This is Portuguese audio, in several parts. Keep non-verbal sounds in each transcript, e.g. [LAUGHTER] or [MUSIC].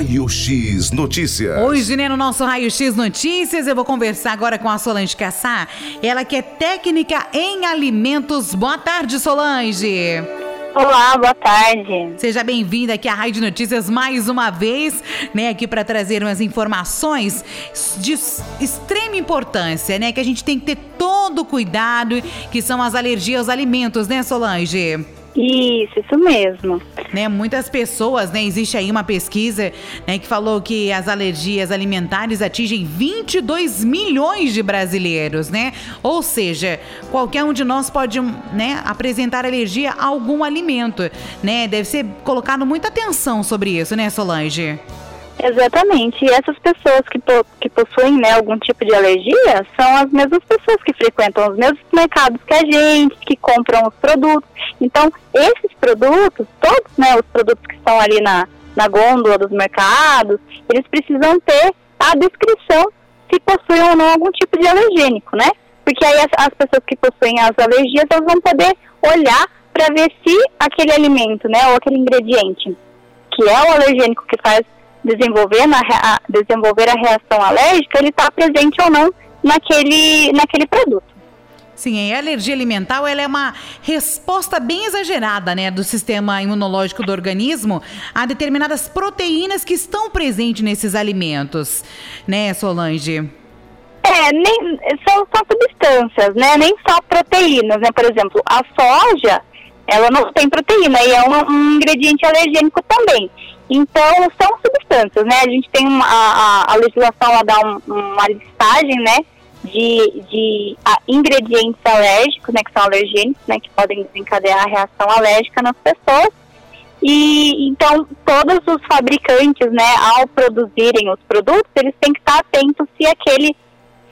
Raio X Notícias. Hoje, né, no nosso Raio X Notícias, eu vou conversar agora com a Solange Cassar. Ela que é técnica em alimentos. Boa tarde, Solange. Olá, boa tarde. Seja bem-vinda aqui à Rádio Notícias mais uma vez, né, aqui para trazer umas informações de extrema importância, né, que a gente tem que ter todo cuidado, que são as alergias aos alimentos, né, Solange? Isso, isso mesmo. Né, muitas pessoas, né, existe aí uma pesquisa, né, que falou que as alergias alimentares atingem 22 milhões de brasileiros, né? Ou seja, qualquer um de nós pode, né, apresentar alergia a algum alimento, né? Deve ser colocado muita atenção sobre isso, né, Solange? Exatamente. E essas pessoas que, po que possuem né, algum tipo de alergia são as mesmas pessoas que frequentam os mesmos mercados que a gente, que compram os produtos. Então, esses produtos, todos né, os produtos que estão ali na, na gôndola dos mercados, eles precisam ter a descrição se possuem ou não algum tipo de alergênico, né? Porque aí as, as pessoas que possuem as alergias, elas vão poder olhar para ver se aquele alimento, né, ou aquele ingrediente que é o alergênico que faz desenvolver, na, a, desenvolver a reação alérgica, ele está presente ou não naquele, naquele produto. Sim, a alergia alimentar ela é uma resposta bem exagerada né, do sistema imunológico do organismo a determinadas proteínas que estão presentes nesses alimentos, né, Solange? É, nem, são, são substâncias, né? Nem só proteínas, né? Por exemplo, a soja, ela não tem proteína e é um, um ingrediente alergênico também. Então, são substâncias, né? A gente tem uma, a, a legislação, ela dá um, uma listagem, né? De, de ingredientes alérgicos, né? Que são alergênicos, né? Que podem desencadear a reação alérgica nas pessoas. E então, todos os fabricantes, né? Ao produzirem os produtos, eles têm que estar atentos se aquele,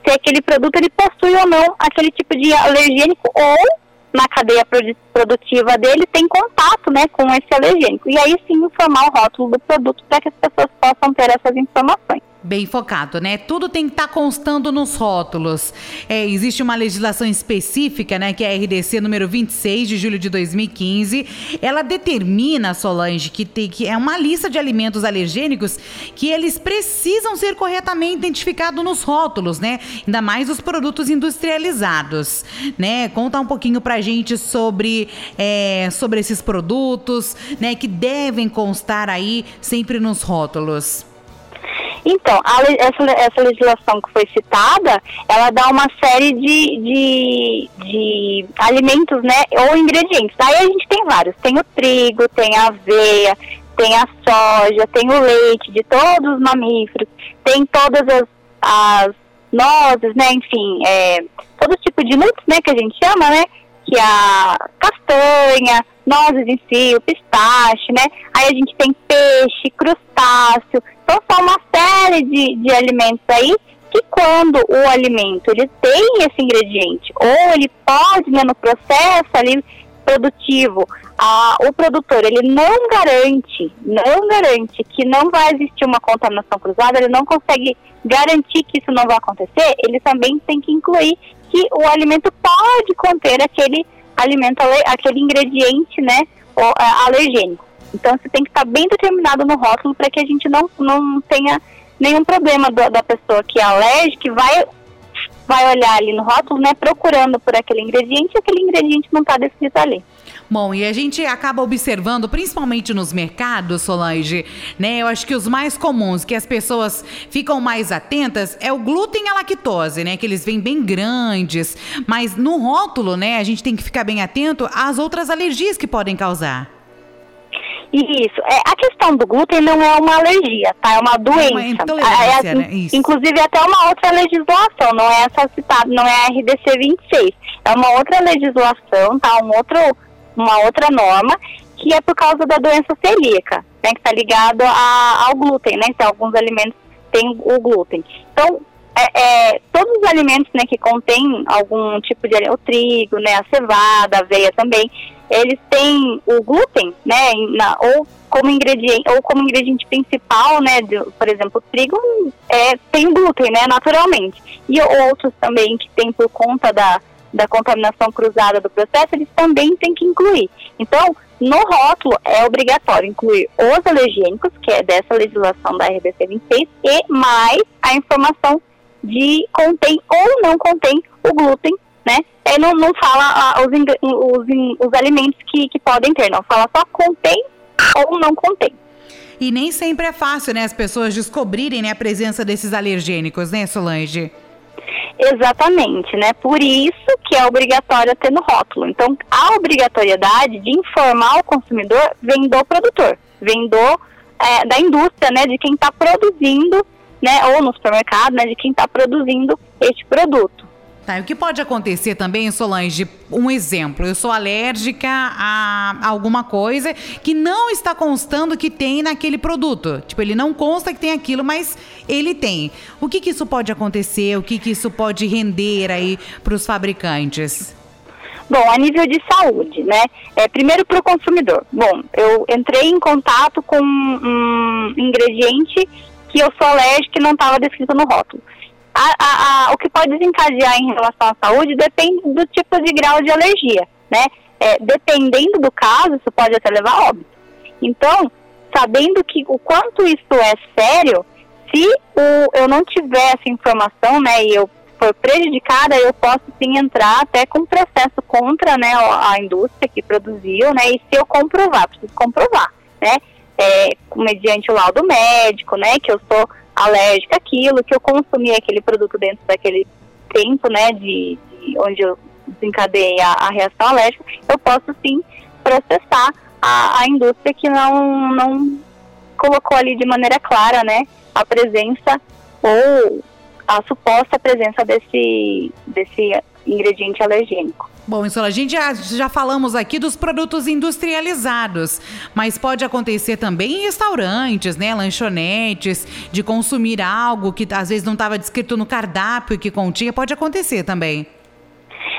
se aquele produto ele possui ou não aquele tipo de alergênico ou na cadeia produtiva dele tem contato né, com esse alergênico. E aí sim informar o rótulo do produto para que as pessoas possam ter essas informações. Bem focado, né? Tudo tem que estar tá constando nos rótulos. É, existe uma legislação específica, né, que é a RDC número 26 de julho de 2015. Ela determina, Solange, que, tem, que é uma lista de alimentos alergênicos que eles precisam ser corretamente identificados nos rótulos, né? Ainda mais os produtos industrializados, né? Conta um pouquinho pra gente sobre, é, sobre esses produtos, né, que devem constar aí sempre nos rótulos. Então, a, essa, essa legislação que foi citada, ela dá uma série de, de, de alimentos, né, ou ingredientes. Aí a gente tem vários, tem o trigo, tem a aveia, tem a soja, tem o leite de todos os mamíferos, tem todas as, as nozes, né, enfim, é, todo tipo de nuts, né, que a gente chama, né, que é a castanha, nozes em si, o pistache, né, aí a gente tem peixe, crustáceo, então são uma série de, de alimentos aí que quando o alimento ele tem esse ingrediente ou ele pode, né, no processo ali produtivo, a, o produtor ele não garante, não garante que não vai existir uma contaminação cruzada, ele não consegue garantir que isso não vai acontecer, ele também tem que incluir que o alimento pode conter aquele alimento, aquele ingrediente, né, alergênico. Então você tem que estar bem determinado no rótulo para que a gente não, não tenha nenhum problema do, da pessoa que é alérgica e vai, vai olhar ali no rótulo, né, procurando por aquele ingrediente e aquele ingrediente não está descrito ali. Bom, e a gente acaba observando, principalmente nos mercados, Solange, né? Eu acho que os mais comuns, que as pessoas ficam mais atentas, é o glúten e a lactose, né? Que eles vêm bem grandes. Mas no rótulo, né, a gente tem que ficar bem atento às outras alergias que podem causar. Isso. É, a questão do glúten não é uma alergia, tá? É uma doença. Uma intolerância, é, é, né? Isso. Inclusive até uma outra legislação, não é essa citada, não é a RDC 26. É uma outra legislação, tá? Um outro, uma outra norma que é por causa da doença celíaca, né? Que está ligado a, ao glúten, né? Então, alguns alimentos têm o glúten. Então, é, é, todos os alimentos né, que contêm algum tipo de o trigo, né, a cevada, a aveia também, eles têm o glúten, né, na, ou como ingrediente ou como ingrediente principal, né, de, por exemplo, o trigo é, tem glúten, né, naturalmente. E outros também que tem por conta da, da contaminação cruzada do processo, eles também têm que incluir. Então, no rótulo é obrigatório incluir os alergênicos, que é dessa legislação da RDC 26, e mais a informação de contém ou não contém o glúten, né? Ele não, não fala ah, os, os, os alimentos que, que podem ter, não. Fala só contém ou não contém. E nem sempre é fácil, né, as pessoas descobrirem né, a presença desses alergênicos, né, Solange? Exatamente, né? Por isso que é obrigatório ter no rótulo. Então, a obrigatoriedade de informar o consumidor vem do produtor, vem do, é, da indústria, né? De quem está produzindo, né? Ou no supermercado, né? De quem está produzindo este produto. Tá, o que pode acontecer também, Solange? Um exemplo, eu sou alérgica a alguma coisa que não está constando que tem naquele produto. Tipo, ele não consta que tem aquilo, mas ele tem. O que, que isso pode acontecer? O que, que isso pode render aí para os fabricantes? Bom, a nível de saúde, né? É, primeiro para o consumidor. Bom, eu entrei em contato com um ingrediente que eu sou alérgica e não estava descrito no rótulo a, a, a, o que pode desencadear em relação à saúde depende do tipo de grau de alergia, né? É, dependendo do caso, isso pode até levar a óbito. Então, sabendo que o quanto isso é sério, se o, eu não tiver essa informação, né, e eu for prejudicada, eu posso sim entrar até com processo contra, né, a indústria que produziu, né, e se eu comprovar, preciso comprovar, né, é, mediante o laudo médico, né, que eu sou alérgica àquilo, que eu consumi aquele produto dentro daquele tempo, né, de, de onde eu desencadeei a, a, reação alérgica, eu posso sim processar a, a indústria que não, não colocou ali de maneira clara, né, a presença ou a suposta presença desse, desse ingrediente alergênico. Bom, isso a gente já, já falamos aqui dos produtos industrializados, mas pode acontecer também em restaurantes, né, lanchonetes, de consumir algo que às vezes não estava descrito no cardápio que continha, pode acontecer também.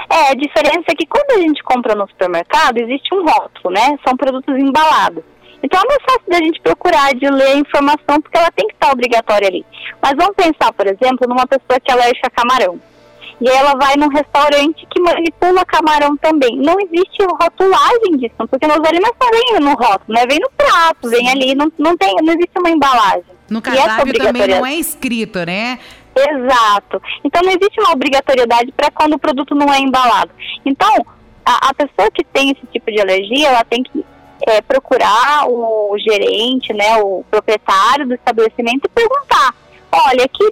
É, a diferença é que quando a gente compra no supermercado, existe um rótulo, né? São produtos embalados. Então é mais fácil da gente procurar, de ler a informação, porque ela tem que estar obrigatória ali. Mas vamos pensar, por exemplo, numa pessoa que é alérgica a camarão. E ela vai num restaurante que manipula camarão também. Não existe rotulagem disso, porque nos alimentos não vem no rótulo, né? Vem no prato, vem ali, não, não, tem, não existe uma embalagem. No cardápio também não é escrito, né? Exato. Então não existe uma obrigatoriedade para quando o produto não é embalado. Então, a, a, pessoa que tem esse tipo de alergia, ela tem que é, procurar o gerente, né, o proprietário do estabelecimento e perguntar, olha, que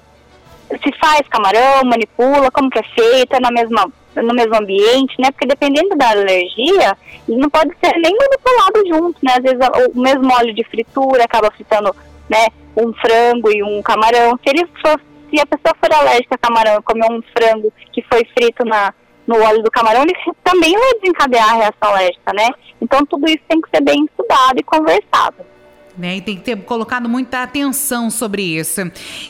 se faz camarão, manipula, como que é feito, é na mesma, no mesmo ambiente, né? Porque dependendo da alergia, ele não pode ser nem manipulado junto, né? Às vezes o mesmo óleo de fritura acaba fritando, né, um frango e um camarão. Se ele for, se a pessoa for alérgica a camarão e comer um frango que foi frito na, no óleo do camarão, ele também vai desencadear a reação alérgica, né? Então tudo isso tem que ser bem estudado e conversado. Né? E tem que ter colocado muita atenção sobre isso.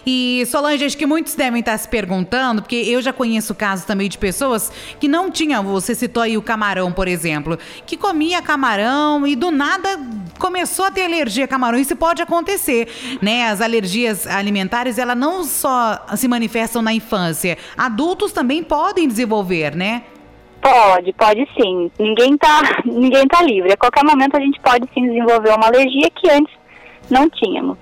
E Solange, acho que muitos devem estar se perguntando, porque eu já conheço casos também de pessoas que não tinham, você citou aí o camarão, por exemplo, que comia camarão e do nada começou a ter alergia a camarão. Isso pode acontecer, né? As alergias alimentares, elas não só se manifestam na infância, adultos também podem desenvolver, né? Pode, pode sim. Ninguém tá, [LAUGHS] ninguém tá livre. A qualquer momento a gente pode sim desenvolver uma alergia que antes não tínhamos.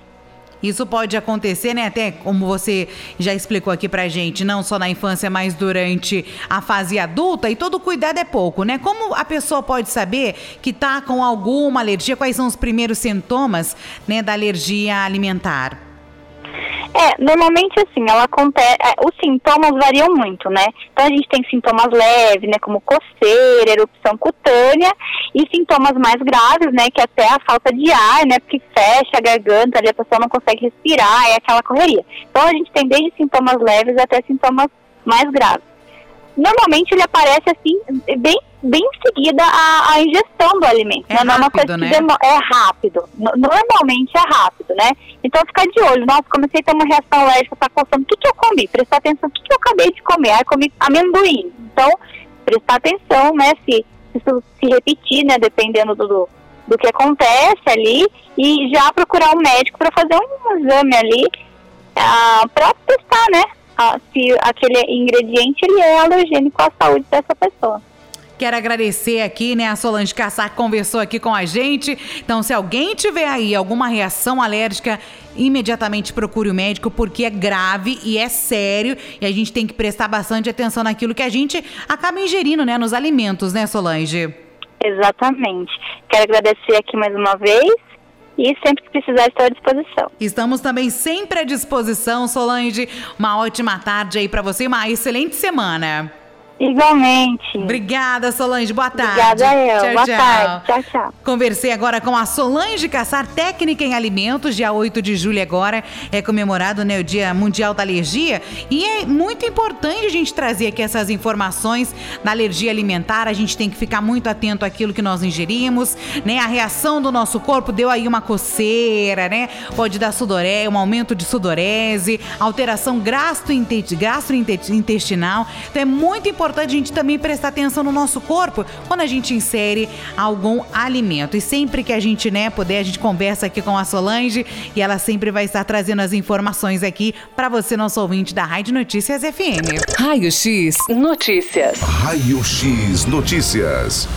Isso pode acontecer, né? Até como você já explicou aqui pra gente, não só na infância, mas durante a fase adulta, e todo cuidado é pouco, né? Como a pessoa pode saber que tá com alguma alergia? Quais são os primeiros sintomas, né, da alergia alimentar? É, normalmente assim, ela acontece, é, os sintomas variam muito, né? Então a gente tem sintomas leves, né, como coceira, erupção cutânea, e sintomas mais graves, né, que até a falta de ar, né, porque fecha a garganta, ali a pessoa não consegue respirar, é aquela correria. Então a gente tem desde sintomas leves até sintomas mais graves normalmente ele aparece assim, bem, bem em seguida a, a ingestão do alimento. É, né? rápido, é uma coisa né? é rápido. Normalmente é rápido, né? Então ficar de olho. Nossa, comecei a ter uma reação alérgica, tá coçando. O que, que eu comi? Prestar atenção, o que, que eu acabei de comer? Ah, comi amendoim. Então, prestar atenção, né? Se isso se repetir, né? Dependendo do, do que acontece ali. E já procurar um médico para fazer um exame ali. Ah, para testar, né? Se aquele ingrediente ele é alergênico à saúde dessa pessoa. Quero agradecer aqui, né, a Solange Cassar conversou aqui com a gente. Então, se alguém tiver aí alguma reação alérgica, imediatamente procure o médico porque é grave e é sério e a gente tem que prestar bastante atenção naquilo que a gente acaba ingerindo, né, nos alimentos, né, Solange? Exatamente. Quero agradecer aqui mais uma vez e sempre que precisar estou à disposição. Estamos também sempre à disposição, Solange. Uma ótima tarde aí para você e uma excelente semana. Igualmente. Obrigada, Solange. Boa tarde. Obrigada eu. Tchau, Boa tchau. tarde. Tchau, tchau. Conversei agora com a Solange Caçar, técnica em alimentos. Dia 8 de julho agora é comemorado né, o Dia Mundial da Alergia. E é muito importante a gente trazer aqui essas informações da alergia alimentar. A gente tem que ficar muito atento àquilo que nós ingerimos, né? A reação do nosso corpo deu aí uma coceira, né? Pode dar sudorese, um aumento de sudorese, alteração gastrointestinal. Então é muito importante a gente também prestar atenção no nosso corpo quando a gente insere algum alimento. E sempre que a gente, né, puder, a gente conversa aqui com a Solange e ela sempre vai estar trazendo as informações aqui para você, nosso ouvinte da Rádio Notícias FM. Raio X Notícias. Raio X Notícias.